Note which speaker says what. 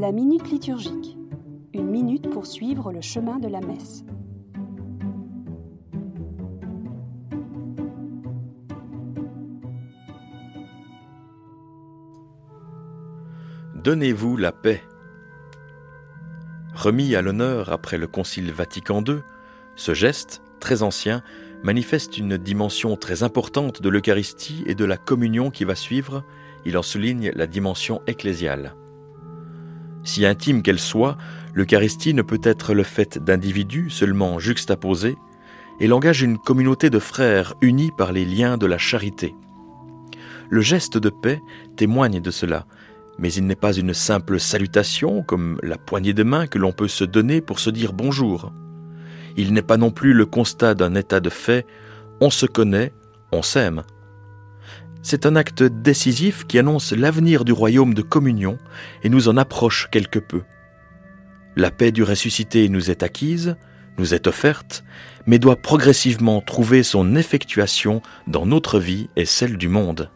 Speaker 1: La minute liturgique. Une minute pour suivre le chemin de la messe.
Speaker 2: Donnez-vous la paix. Remis à l'honneur après le Concile Vatican II, ce geste, très ancien, manifeste une dimension très importante de l'Eucharistie et de la communion qui va suivre, il en souligne la dimension ecclésiale. Si intime qu'elle soit, l'Eucharistie ne peut être le fait d'individus seulement juxtaposés, elle engage une communauté de frères unis par les liens de la charité. Le geste de paix témoigne de cela, mais il n'est pas une simple salutation comme la poignée de main que l'on peut se donner pour se dire bonjour. Il n'est pas non plus le constat d'un état de fait, on se connaît, on s'aime. C'est un acte décisif qui annonce l'avenir du royaume de communion et nous en approche quelque peu. La paix du ressuscité nous est acquise, nous est offerte, mais doit progressivement trouver son effectuation dans notre vie et celle du monde.